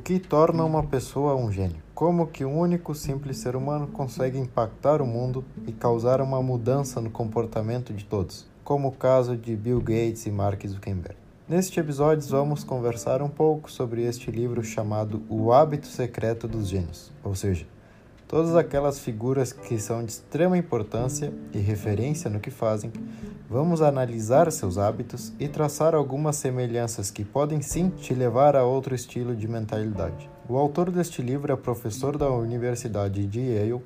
que torna uma pessoa um gênio? Como que um único simples ser humano consegue impactar o mundo e causar uma mudança no comportamento de todos, como o caso de Bill Gates e Mark Zuckerberg? Neste episódio vamos conversar um pouco sobre este livro chamado O Hábito Secreto dos Gênios, ou seja, todas aquelas figuras que são de extrema importância e referência no que fazem, vamos analisar seus hábitos e traçar algumas semelhanças que podem sim te levar a outro estilo de mentalidade. O autor deste livro é professor da Universidade de Yale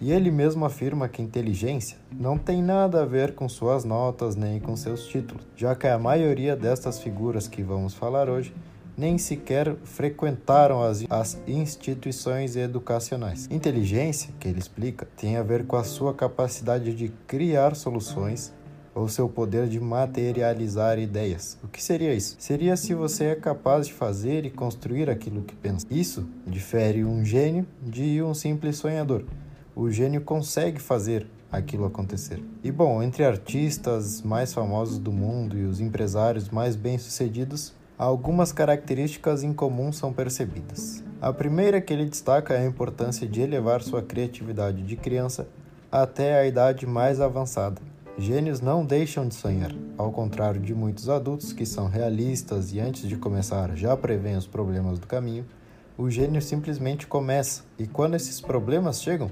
e ele mesmo afirma que inteligência não tem nada a ver com suas notas nem com seus títulos, já que a maioria destas figuras que vamos falar hoje nem sequer frequentaram as, as instituições educacionais. Inteligência, que ele explica, tem a ver com a sua capacidade de criar soluções ou seu poder de materializar ideias. O que seria isso? Seria se você é capaz de fazer e construir aquilo que pensa. Isso difere um gênio de um simples sonhador. O gênio consegue fazer aquilo acontecer. E bom, entre artistas mais famosos do mundo e os empresários mais bem-sucedidos, algumas características incomuns são percebidas. A primeira que ele destaca é a importância de elevar sua criatividade de criança até a idade mais avançada. Gênios não deixam de sonhar, ao contrário de muitos adultos que são realistas e antes de começar já prevêem os problemas do caminho. O gênio simplesmente começa e quando esses problemas chegam,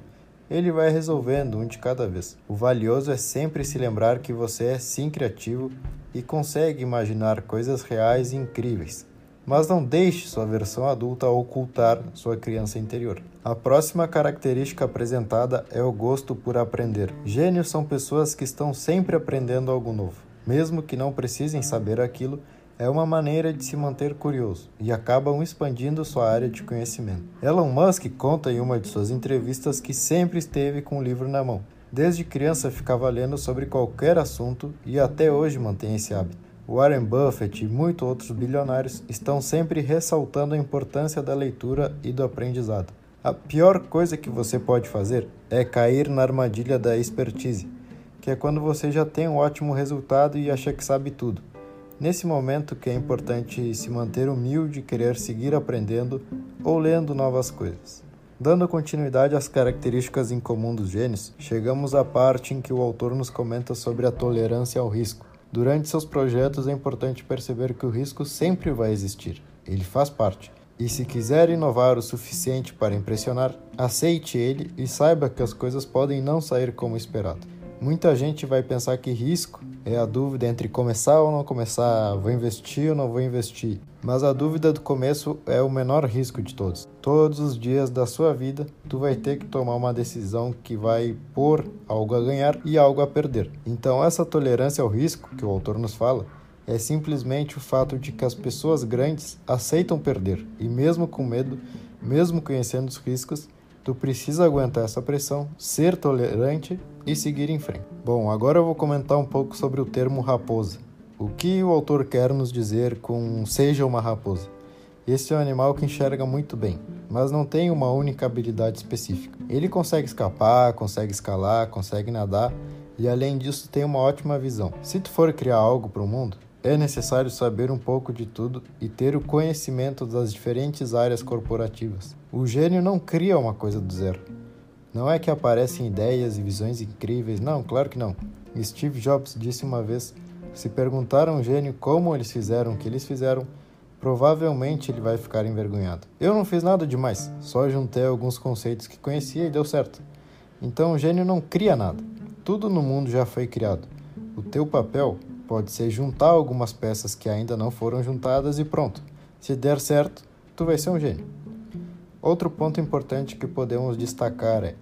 ele vai resolvendo um de cada vez. O valioso é sempre se lembrar que você é sim criativo e consegue imaginar coisas reais e incríveis. Mas não deixe sua versão adulta ocultar sua criança interior. A próxima característica apresentada é o gosto por aprender. Gênios são pessoas que estão sempre aprendendo algo novo. Mesmo que não precisem saber aquilo, é uma maneira de se manter curioso e acabam expandindo sua área de conhecimento. Elon Musk conta em uma de suas entrevistas que sempre esteve com um livro na mão. Desde criança ficava lendo sobre qualquer assunto e até hoje mantém esse hábito. Warren Buffett e muitos outros bilionários estão sempre ressaltando a importância da leitura e do aprendizado. A pior coisa que você pode fazer é cair na armadilha da expertise, que é quando você já tem um ótimo resultado e acha que sabe tudo. Nesse momento que é importante se manter humilde querer seguir aprendendo ou lendo novas coisas. Dando continuidade às características em comum dos gênios, chegamos à parte em que o autor nos comenta sobre a tolerância ao risco. Durante seus projetos é importante perceber que o risco sempre vai existir, ele faz parte. E se quiser inovar o suficiente para impressionar, aceite ele e saiba que as coisas podem não sair como esperado. Muita gente vai pensar que risco é a dúvida entre começar ou não começar, vou investir ou não vou investir. Mas a dúvida do começo é o menor risco de todos. Todos os dias da sua vida, tu vai ter que tomar uma decisão que vai pôr algo a ganhar e algo a perder. Então, essa tolerância ao risco que o autor nos fala é simplesmente o fato de que as pessoas grandes aceitam perder e mesmo com medo, mesmo conhecendo os riscos, Tu precisa aguentar essa pressão, ser tolerante e seguir em frente. Bom, agora eu vou comentar um pouco sobre o termo raposa. O que o autor quer nos dizer com seja uma raposa? Esse é um animal que enxerga muito bem, mas não tem uma única habilidade específica. Ele consegue escapar, consegue escalar, consegue nadar e além disso tem uma ótima visão. Se tu for criar algo para o mundo, é necessário saber um pouco de tudo e ter o conhecimento das diferentes áreas corporativas. O gênio não cria uma coisa do zero. Não é que aparecem ideias e visões incríveis, não, claro que não. Steve Jobs disse uma vez: se perguntar a um gênio como eles fizeram o que eles fizeram, provavelmente ele vai ficar envergonhado. Eu não fiz nada demais, só juntei alguns conceitos que conhecia e deu certo. Então o gênio não cria nada. Tudo no mundo já foi criado. O teu papel Pode ser juntar algumas peças que ainda não foram juntadas e pronto. Se der certo, tu vai ser um gênio. Outro ponto importante que podemos destacar é: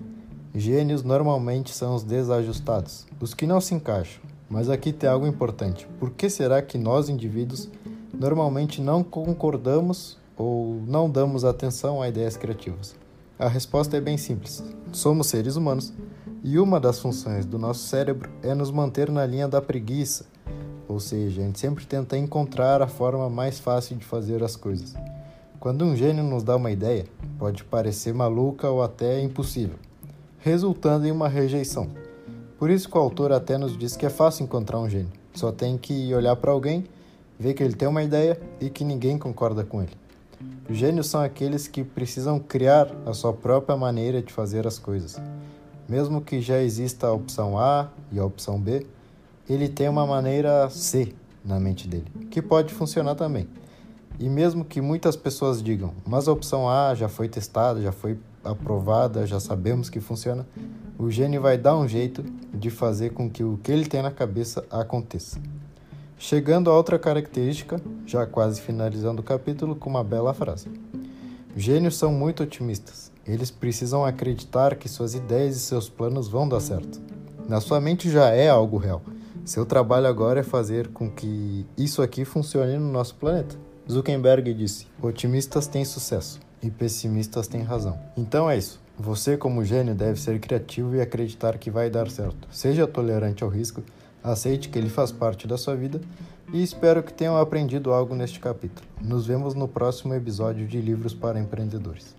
gênios normalmente são os desajustados, os que não se encaixam. Mas aqui tem algo importante. Por que será que nós indivíduos normalmente não concordamos ou não damos atenção a ideias criativas? A resposta é bem simples. Somos seres humanos e uma das funções do nosso cérebro é nos manter na linha da preguiça, ou seja, a gente sempre tenta encontrar a forma mais fácil de fazer as coisas. Quando um gênio nos dá uma ideia, pode parecer maluca ou até impossível, resultando em uma rejeição. Por isso que o autor até nos diz que é fácil encontrar um gênio. Só tem que olhar para alguém, ver que ele tem uma ideia e que ninguém concorda com ele. Gênios são aqueles que precisam criar a sua própria maneira de fazer as coisas. Mesmo que já exista a opção A e a opção B, ele tem uma maneira C na mente dele, que pode funcionar também. E mesmo que muitas pessoas digam, mas a opção A já foi testada, já foi aprovada, já sabemos que funciona, o gênio vai dar um jeito de fazer com que o que ele tem na cabeça aconteça. Chegando a outra característica, já quase finalizando o capítulo com uma bela frase. Gênios são muito otimistas. Eles precisam acreditar que suas ideias e seus planos vão dar certo. Na sua mente já é algo real. Seu trabalho agora é fazer com que isso aqui funcione no nosso planeta. Zuckerberg disse: otimistas têm sucesso e pessimistas têm razão. Então é isso. Você, como gênio, deve ser criativo e acreditar que vai dar certo. Seja tolerante ao risco, aceite que ele faz parte da sua vida e espero que tenham aprendido algo neste capítulo. Nos vemos no próximo episódio de Livros para Empreendedores.